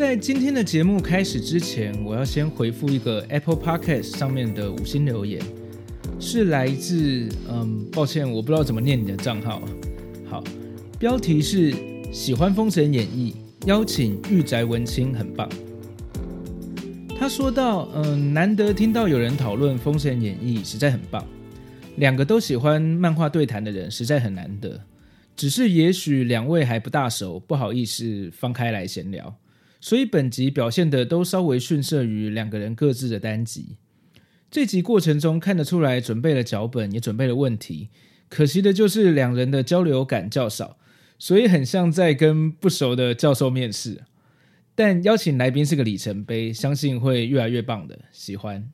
在今天的节目开始之前，我要先回复一个 Apple Podcast 上面的五星留言，是来自……嗯，抱歉，我不知道怎么念你的账号。好，标题是“喜欢《封神演义》，邀请御宅文青，很棒”。他说到：“嗯，难得听到有人讨论《封神演义》，实在很棒。两个都喜欢漫画对谈的人，实在很难得。”只是也许两位还不大熟，不好意思放开来闲聊，所以本集表现的都稍微逊色于两个人各自的单集。这集过程中看得出来，准备了脚本，也准备了问题，可惜的就是两人的交流感较少，所以很像在跟不熟的教授面试。但邀请来宾是个里程碑，相信会越来越棒的。喜欢，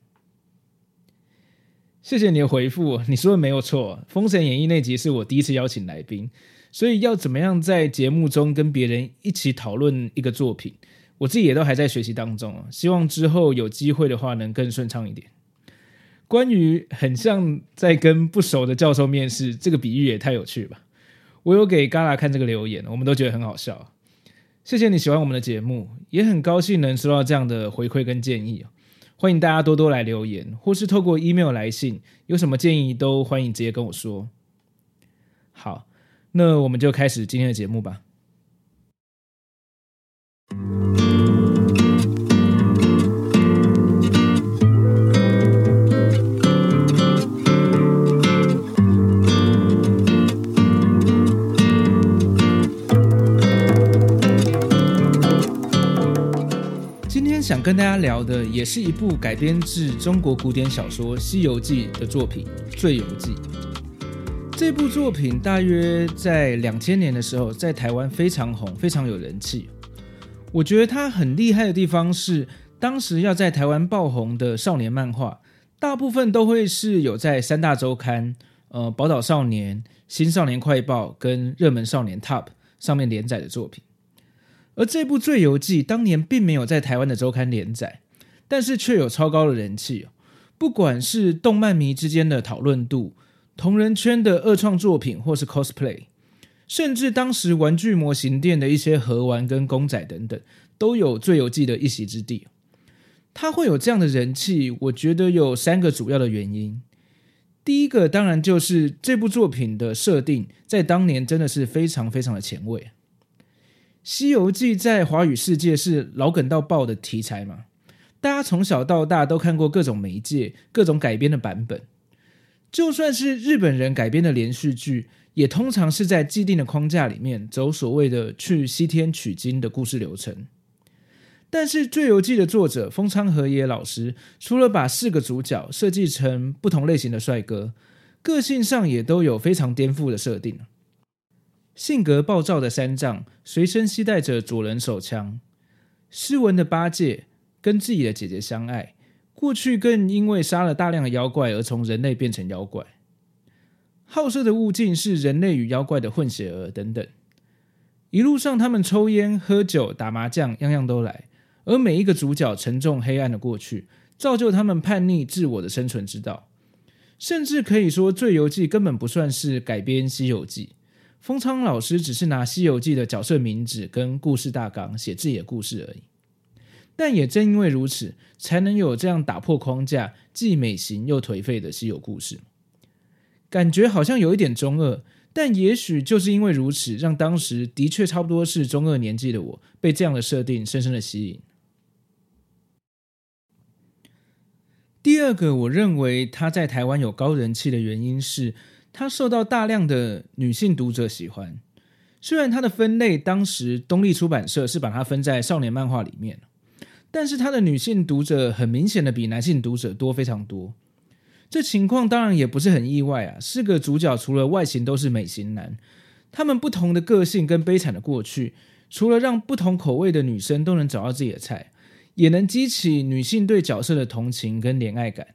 谢谢你的回复，你说的没有错，《封神演义》那集是我第一次邀请来宾。所以要怎么样在节目中跟别人一起讨论一个作品，我自己也都还在学习当中啊。希望之后有机会的话能更顺畅一点。关于很像在跟不熟的教授面试，这个比喻也太有趣吧？我有给 Gala 看这个留言，我们都觉得很好笑。谢谢你喜欢我们的节目，也很高兴能收到这样的回馈跟建议。欢迎大家多多来留言，或是透过 email 来信，有什么建议都欢迎直接跟我说。好。那我们就开始今天的节目吧。想跟大家聊的，也是一部改编自中国古典小说《西游记》的作品《醉游记》。这部作品大约在两千年的时候，在台湾非常红，非常有人气。我觉得它很厉害的地方是，当时要在台湾爆红的少年漫画，大部分都会是有在三大周刊、呃宝岛少年、新少年快报跟热门少年 Top 上面连载的作品。而这部《醉游记》当年并没有在台湾的周刊连载，但是却有超高的人气，不管是动漫迷之间的讨论度。同人圈的二创作品，或是 cosplay，甚至当时玩具模型店的一些盒玩跟公仔等等，都有《醉游记》的一席之地。它会有这样的人气，我觉得有三个主要的原因。第一个当然就是这部作品的设定，在当年真的是非常非常的前卫。《西游记》在华语世界是老梗到爆的题材嘛，大家从小到大都看过各种媒介、各种改编的版本。就算是日本人改编的连续剧，也通常是在既定的框架里面走所谓的去西天取经的故事流程。但是《醉游记》的作者风仓和也老师，除了把四个主角设计成不同类型的帅哥，个性上也都有非常颠覆的设定。性格暴躁的三藏，随身携带着左轮手枪；斯文的八戒，跟自己的姐姐相爱。过去更因为杀了大量的妖怪而从人类变成妖怪，好色的悟净是人类与妖怪的混血儿等等。一路上他们抽烟、喝酒、打麻将，样样都来。而每一个主角沉重黑暗的过去，造就他们叛逆自我的生存之道。甚至可以说，《醉游记》根本不算是改编《西游记》，风仓老师只是拿《西游记》的角色名字跟故事大纲写自己的故事而已。但也正因为如此，才能有这样打破框架、既美型又颓废的稀有故事。感觉好像有一点中二，但也许就是因为如此，让当时的确差不多是中二年纪的我，被这样的设定深深的吸引。第二个，我认为他在台湾有高人气的原因是，他受到大量的女性读者喜欢。虽然他的分类当时东立出版社是把它分在少年漫画里面。但是他的女性读者很明显的比男性读者多非常多，这情况当然也不是很意外啊。四个主角除了外形都是美型男，他们不同的个性跟悲惨的过去，除了让不同口味的女生都能找到自己的菜，也能激起女性对角色的同情跟怜爱感。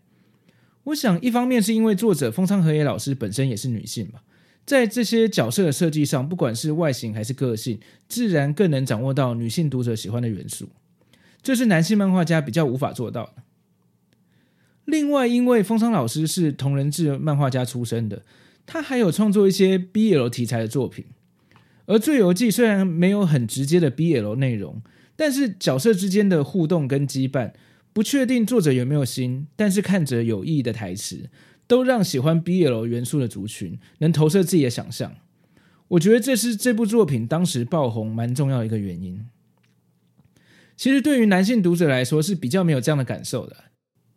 我想，一方面是因为作者风仓和也老师本身也是女性吧，在这些角色的设计上，不管是外形还是个性，自然更能掌握到女性读者喜欢的元素，这是男性漫画家比较无法做到的。另外，因为风仓老师是同人志漫画家出身的，他还有创作一些 BL 题材的作品。而《醉游记》虽然没有很直接的 BL 内容，但是角色之间的互动跟羁绊，不确定作者有没有心，但是看着有意义的台词，都让喜欢 BL 元素的族群能投射自己的想象。我觉得这是这部作品当时爆红蛮重要的一个原因。其实对于男性读者来说是比较没有这样的感受的。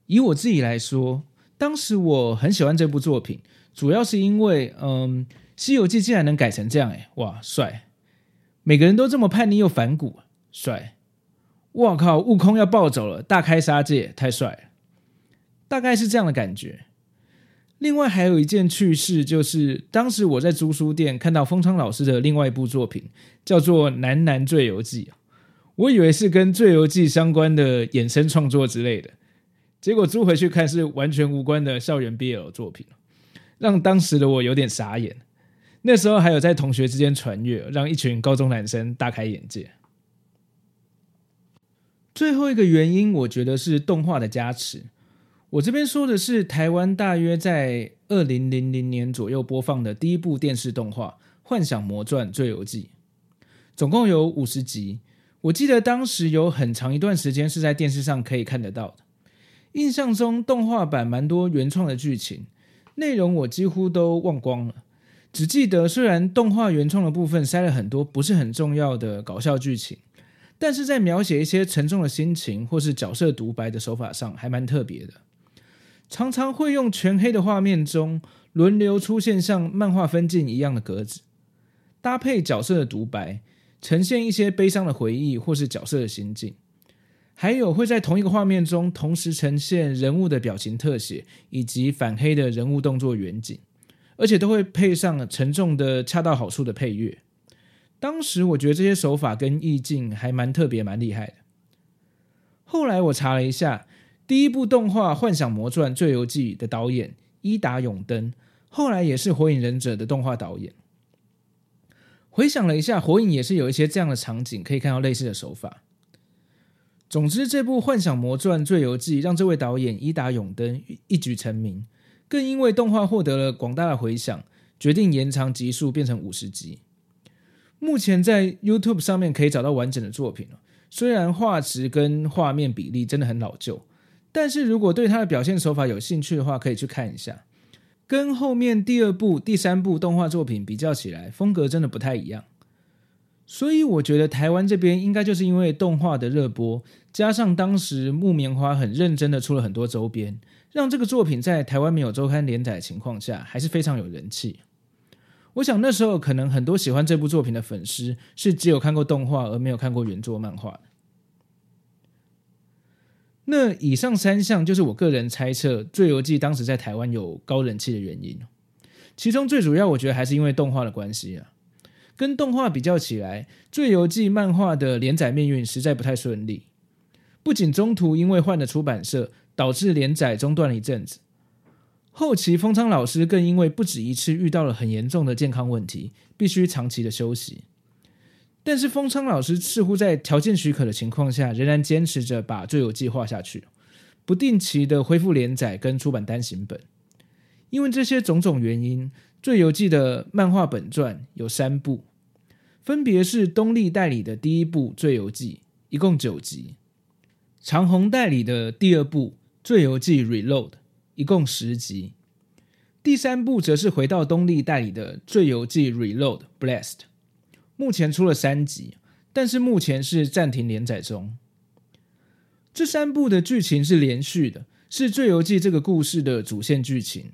以我自己来说，当时我很喜欢这部作品，主要是因为，嗯。《西游记》竟然能改成这样，哎，哇，帅！每个人都这么叛逆又反骨，帅！哇靠，悟空要暴走了，大开杀戒，太帅了！大概是这样的感觉。另外还有一件趣事，就是当时我在租书店看到风昌老师的另外一部作品，叫做《男男醉游记》，我以为是跟《醉游记》相关的衍生创作之类的，结果租回去看是完全无关的校园 BL 作品，让当时的我有点傻眼。那时候还有在同学之间传阅，让一群高中男生大开眼界。最后一个原因，我觉得是动画的加持。我这边说的是台湾大约在二零零零年左右播放的第一部电视动画《幻想魔传醉游记》，总共有五十集。我记得当时有很长一段时间是在电视上可以看得到的。印象中动画版蛮多原创的剧情，内容我几乎都忘光了。只记得，虽然动画原创的部分塞了很多不是很重要的搞笑剧情，但是在描写一些沉重的心情或是角色独白的手法上还蛮特别的。常常会用全黑的画面中轮流出现像漫画分镜一样的格子，搭配角色的独白，呈现一些悲伤的回忆或是角色的心境。还有会在同一个画面中同时呈现人物的表情特写以及反黑的人物动作远景。而且都会配上沉重的、恰到好处的配乐。当时我觉得这些手法跟意境还蛮特别、蛮厉害的。后来我查了一下，第一部动画《幻想魔传最游记》的导演伊达永登，后来也是《火影忍者》的动画导演。回想了一下，《火影》也是有一些这样的场景，可以看到类似的手法。总之，这部《幻想魔传最游记》让这位导演伊达永登一举成名。更因为动画获得了广大的回响，决定延长集数变成五十集。目前在 YouTube 上面可以找到完整的作品，虽然画质跟画面比例真的很老旧，但是如果对它的表现手法有兴趣的话，可以去看一下。跟后面第二部、第三部动画作品比较起来，风格真的不太一样。所以我觉得台湾这边应该就是因为动画的热播，加上当时木棉花很认真的出了很多周边。让这个作品在台湾没有周刊连载的情况下，还是非常有人气。我想那时候可能很多喜欢这部作品的粉丝是只有看过动画而没有看过原作漫画的。那以上三项就是我个人猜测《醉游记》当时在台湾有高人气的原因。其中最主要，我觉得还是因为动画的关系啊。跟动画比较起来，《醉游记》漫画的连载命运实在不太顺利，不仅中途因为换了出版社。导致连载中断了一阵子，后期风昌老师更因为不止一次遇到了很严重的健康问题，必须长期的休息。但是风昌老师似乎在条件许可的情况下，仍然坚持着把《醉游记》画下去，不定期的恢复连载跟出版单行本。因为这些种种原因，《醉游记》的漫画本传有三部，分别是东立代理的第一部《醉游记》，一共九集；长鸿代理的第二部。《醉游记 Reload》一共十集，第三部则是回到东立代理的《醉游记 Reload Blessed》，目前出了三集，但是目前是暂停连载中。这三部的剧情是连续的，是《醉游记》这个故事的主线剧情。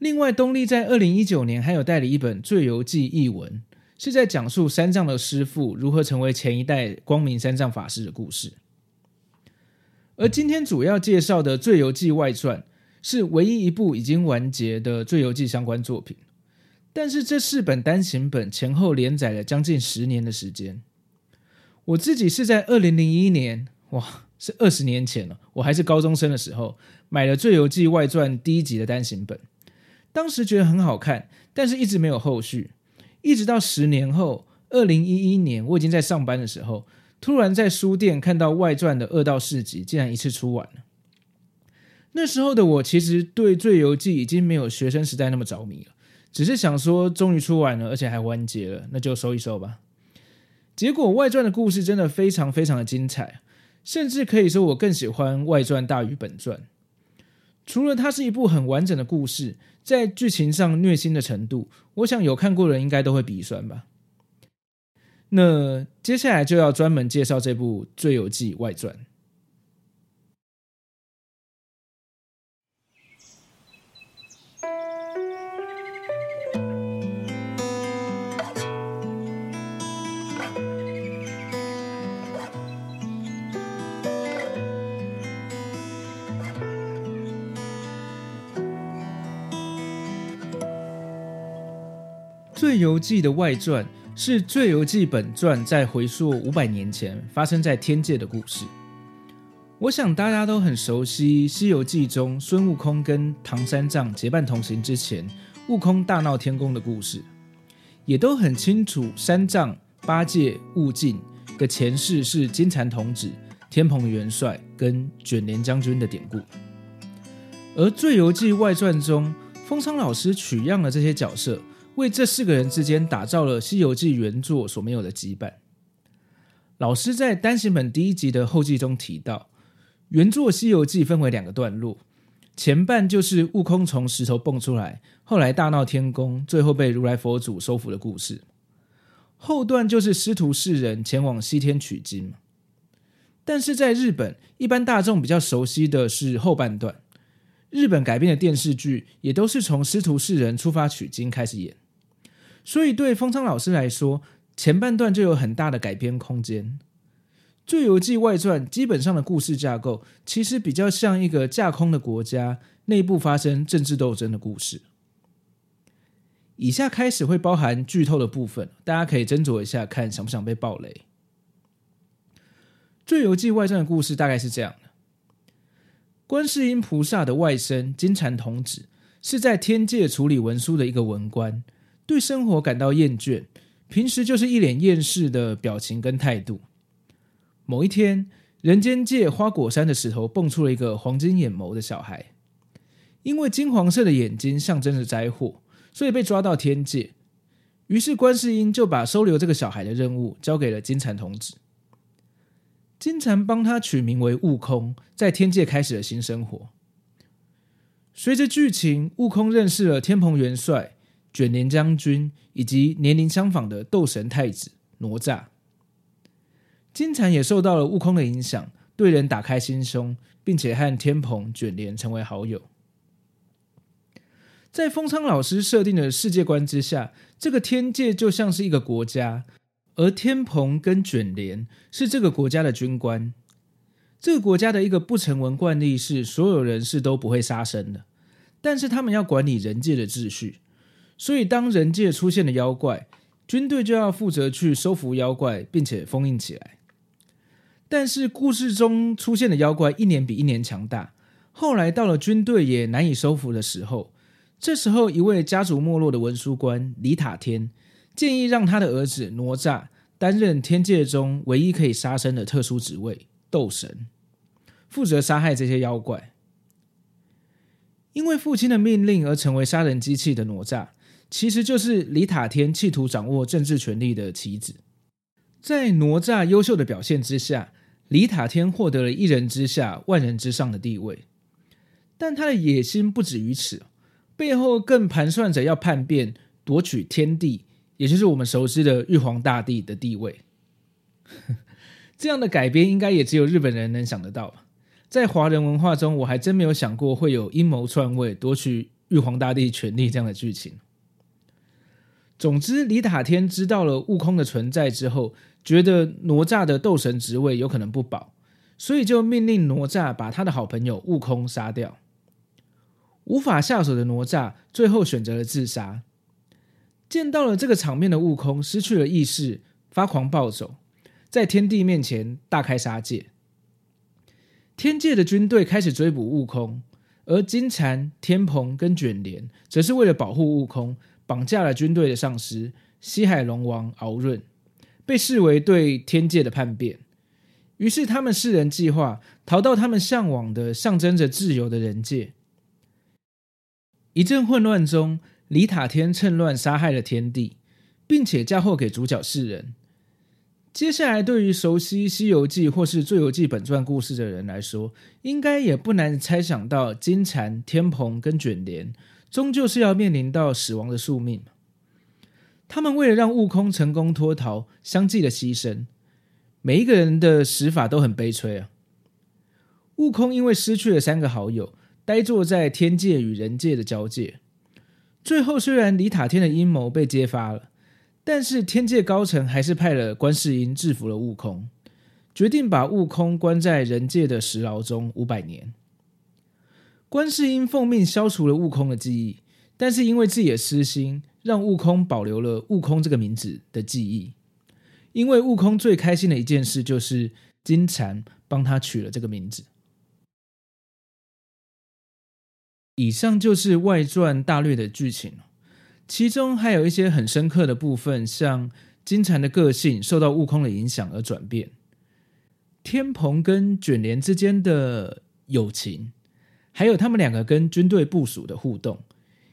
另外，东立在二零一九年还有代理一本《醉游记译文》，是在讲述三藏的师父如何成为前一代光明三藏法师的故事。而今天主要介绍的《醉游记外传》是唯一一部已经完结的《醉游记》相关作品，但是这四本单行本前后连载了将近十年的时间。我自己是在二零零一年，哇，是二十年前了，我还是高中生的时候，买了《醉游记外传》第一集的单行本，当时觉得很好看，但是一直没有后续，一直到十年后，二零一一年，我已经在上班的时候，突然在书店看到外传的二到四集，竟然一次出完了。那时候的我其实对《醉游记》已经没有学生时代那么着迷了，只是想说终于出完了，而且还完结了，那就收一收吧。结果外传的故事真的非常非常的精彩，甚至可以说我更喜欢外传大于本传。除了它是一部很完整的故事，在剧情上虐心的程度，我想有看过的人应该都会鼻酸吧。那接下来就要专门介绍这部《醉游记外传》。《醉游记》的外传是《醉游记》本传在回溯五百年前发生在天界的故事。我想大家都很熟悉《西游记》中孙悟空跟唐三藏结伴同行之前，悟空大闹天宫的故事，也都很清楚三藏、八戒、悟净的前世是金蝉童子、天蓬元帅跟卷帘将军的典故。而《醉游记》外传中，风昌老师取样了这些角色。为这四个人之间打造了《西游记》原作所没有的羁绊。老师在单行本第一集的后记中提到，原作《西游记》分为两个段落，前半就是悟空从石头蹦出来，后来大闹天宫，最后被如来佛祖收服的故事；后段就是师徒四人前往西天取经。但是在日本，一般大众比较熟悉的是后半段，日本改编的电视剧也都是从师徒四人出发取经开始演。所以，对风昌老师来说，前半段就有很大的改编空间。《醉游记外传》基本上的故事架构，其实比较像一个架空的国家内部发生政治斗争的故事。以下开始会包含剧透的部分，大家可以斟酌一下，看想不想被爆雷。《醉游记外传》的故事大概是这样的：观世音菩萨的外甥金蝉童子，是在天界处理文书的一个文官。对生活感到厌倦，平时就是一脸厌世的表情跟态度。某一天，人间界花果山的石头蹦出了一个黄金眼眸的小孩，因为金黄色的眼睛象征着灾祸，所以被抓到天界。于是观世音就把收留这个小孩的任务交给了金蝉童子。金蝉帮他取名为悟空，在天界开始了新生活。随着剧情，悟空认识了天蓬元帅。卷帘将军以及年龄相仿的斗神太子哪吒，金蝉也受到了悟空的影响，对人打开心胸，并且和天蓬、卷帘成为好友。在风昌老师设定的世界观之下，这个天界就像是一个国家，而天蓬跟卷帘是这个国家的军官。这个国家的一个不成文惯例是，所有人是都不会杀生的，但是他们要管理人界的秩序。所以，当人界出现了妖怪，军队就要负责去收服妖怪，并且封印起来。但是，故事中出现的妖怪一年比一年强大。后来到了军队也难以收服的时候，这时候一位家族没落的文书官李塔天建议让他的儿子哪吒担任天界中唯一可以杀生的特殊职位——斗神，负责杀害这些妖怪。因为父亲的命令而成为杀人机器的哪吒。其实就是李塔天企图掌握政治权力的棋子，在哪吒优秀的表现之下，李塔天获得了一人之下、万人之上的地位。但他的野心不止于此，背后更盘算着要叛变，夺取天帝，也就是我们熟知的玉皇大帝的地位。这样的改编应该也只有日本人能想得到吧？在华人文化中，我还真没有想过会有阴谋篡位、夺取玉皇大帝权力这样的剧情。总之，李塔天知道了悟空的存在之后，觉得哪吒的斗神职位有可能不保，所以就命令哪吒把他的好朋友悟空杀掉。无法下手的哪吒最后选择了自杀。见到了这个场面的悟空失去了意识，发狂暴走，在天帝面前大开杀戒。天界的军队开始追捕悟空，而金蝉、天蓬跟卷帘则是为了保护悟空，绑架了军队的上司西海龙王敖润，被视为对天界的叛变。于是他们四人计划逃到他们向往的、象征着自由的人界。一阵混乱中，李塔天趁乱杀害了天帝，并且嫁祸给主角四人。接下来，对于熟悉《西游记》或是《醉游记》本传故事的人来说，应该也不难猜想到，金蝉、天蓬跟卷帘终究是要面临到死亡的宿命。他们为了让悟空成功脱逃，相继的牺牲，每一个人的死法都很悲催啊！悟空因为失去了三个好友，呆坐在天界与人界的交界。最后，虽然李塔天的阴谋被揭发了。但是天界高层还是派了观世音制服了悟空，决定把悟空关在人界的石牢中五百年。观世音奉命消除了悟空的记忆，但是因为自己的私心，让悟空保留了悟空这个名字的记忆。因为悟空最开心的一件事就是金蝉帮他取了这个名字。以上就是外传大略的剧情。其中还有一些很深刻的部分，像金蝉的个性受到悟空的影响而转变，天蓬跟卷帘之间的友情，还有他们两个跟军队部署的互动，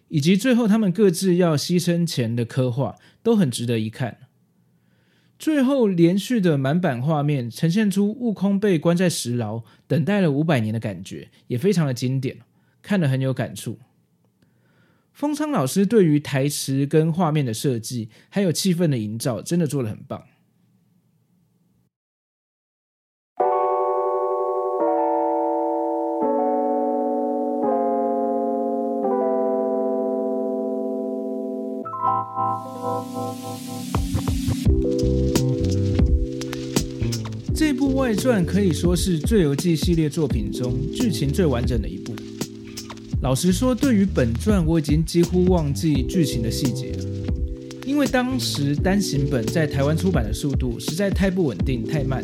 以及最后他们各自要牺牲前的刻画，都很值得一看。最后连续的满版画面呈现出悟空被关在石牢，等待了五百年的感觉，也非常的经典，看了很有感触。丰仓老师对于台词跟画面的设计，还有气氛的营造，真的做得很棒。外传可以说是《醉游记》系列作品中剧情最完整的一部。老实说，对于本传，我已经几乎忘记剧情的细节了，因为当时单行本在台湾出版的速度实在太不稳定、太慢。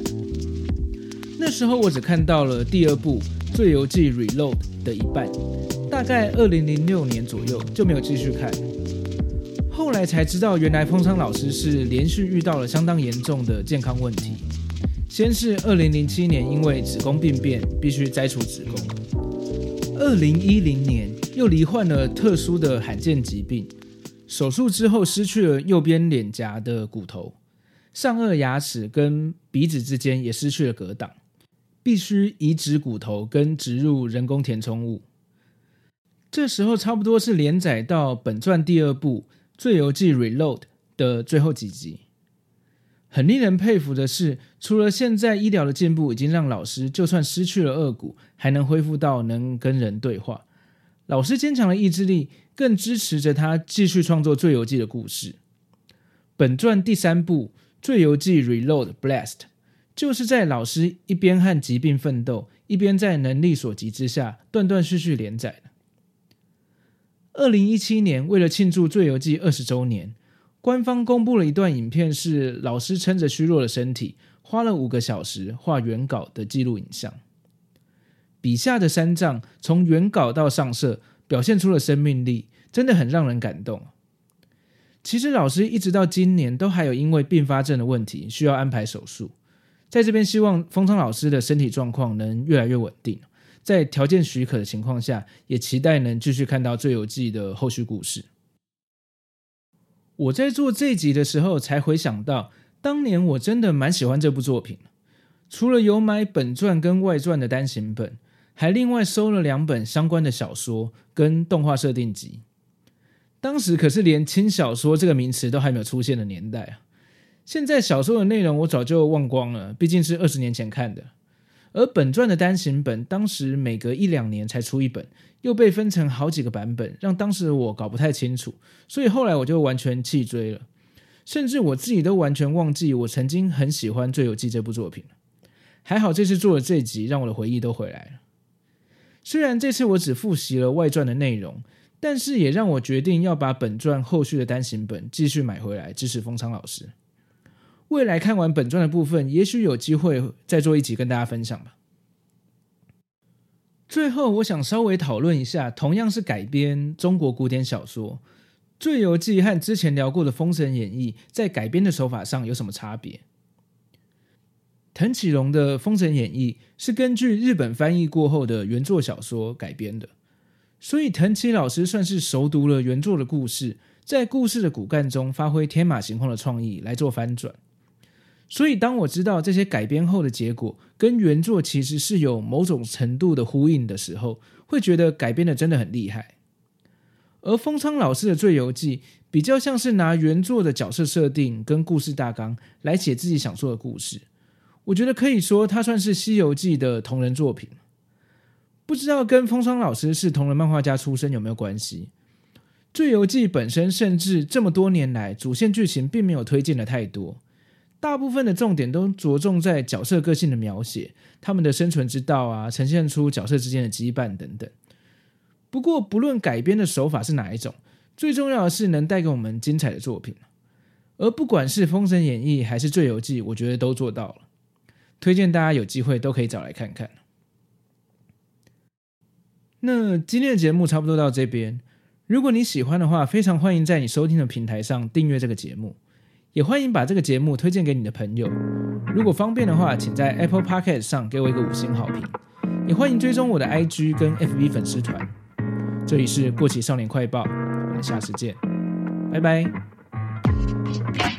那时候我只看到了第二部《醉游记 Reload》的一半，大概二零零六年左右就没有继续看。后来才知道，原来风昌老师是连续遇到了相当严重的健康问题。先是二零零七年因为子宫病变，必须摘除子宫。二零一零年，又罹患了特殊的罕见疾病，手术之后失去了右边脸颊的骨头，上颚牙齿跟鼻子之间也失去了隔挡，必须移植骨头跟植入人工填充物。这时候差不多是连载到本传第二部《最游记 Reload》的最后几集。很令人佩服的是，除了现在医疗的进步已经让老师就算失去了颚骨，还能恢复到能跟人对话，老师坚强的意志力更支持着他继续创作《醉游记》的故事。本传第三部《醉游记 Reload Blast》就是在老师一边和疾病奋斗，一边在能力所及之下断断续续连载的。二零一七年，为了庆祝《醉游记》二十周年。官方公布了一段影片，是老师撑着虚弱的身体，花了五个小时画原稿的记录影像。笔下的三藏从原稿到上色，表现出了生命力，真的很让人感动。其实老师一直到今年都还有因为并发症的问题需要安排手术，在这边希望丰昌老师的身体状况能越来越稳定，在条件许可的情况下，也期待能继续看到《醉游记》的后续故事。我在做这集的时候，才回想到，当年我真的蛮喜欢这部作品。除了有买本传跟外传的单行本，还另外收了两本相关的小说跟动画设定集。当时可是连轻小说这个名词都还没有出现的年代啊！现在小说的内容我早就忘光了，毕竟是二十年前看的。而本传的单行本，当时每隔一两年才出一本，又被分成好几个版本，让当时的我搞不太清楚，所以后来我就完全弃追了，甚至我自己都完全忘记我曾经很喜欢《醉游记》这部作品。还好这次做了这集，让我的回忆都回来了。虽然这次我只复习了外传的内容，但是也让我决定要把本传后续的单行本继续买回来，支持封昌老师。未来看完本传的部分，也许有机会再做一集跟大家分享吧。最后，我想稍微讨论一下，同样是改编中国古典小说，《醉游记》和之前聊过的《封神演义》在改编的手法上有什么差别？藤崎龙的《封神演义》是根据日本翻译过后的原作小说改编的，所以藤崎老师算是熟读了原作的故事，在故事的骨干中发挥天马行空的创意来做翻转。所以，当我知道这些改编后的结果跟原作其实是有某种程度的呼应的时候，会觉得改编的真的很厉害。而风仓老师的《醉游记》比较像是拿原作的角色设定跟故事大纲来写自己想说的故事，我觉得可以说它算是《西游记》的同人作品。不知道跟风仓老师是同人漫画家出身有没有关系？《醉游记》本身甚至这么多年来主线剧情并没有推进的太多。大部分的重点都着重在角色个性的描写，他们的生存之道啊，呈现出角色之间的羁绊等等。不过，不论改编的手法是哪一种，最重要的是能带给我们精彩的作品。而不管是《封神演义》还是《醉游记》，我觉得都做到了。推荐大家有机会都可以找来看看。那今天的节目差不多到这边，如果你喜欢的话，非常欢迎在你收听的平台上订阅这个节目。也欢迎把这个节目推荐给你的朋友。如果方便的话，请在 Apple p o c k e t 上给我一个五星好评。也欢迎追踪我的 IG 跟 FB 粉丝团。这里是过期少年快报，我们下次见，拜拜。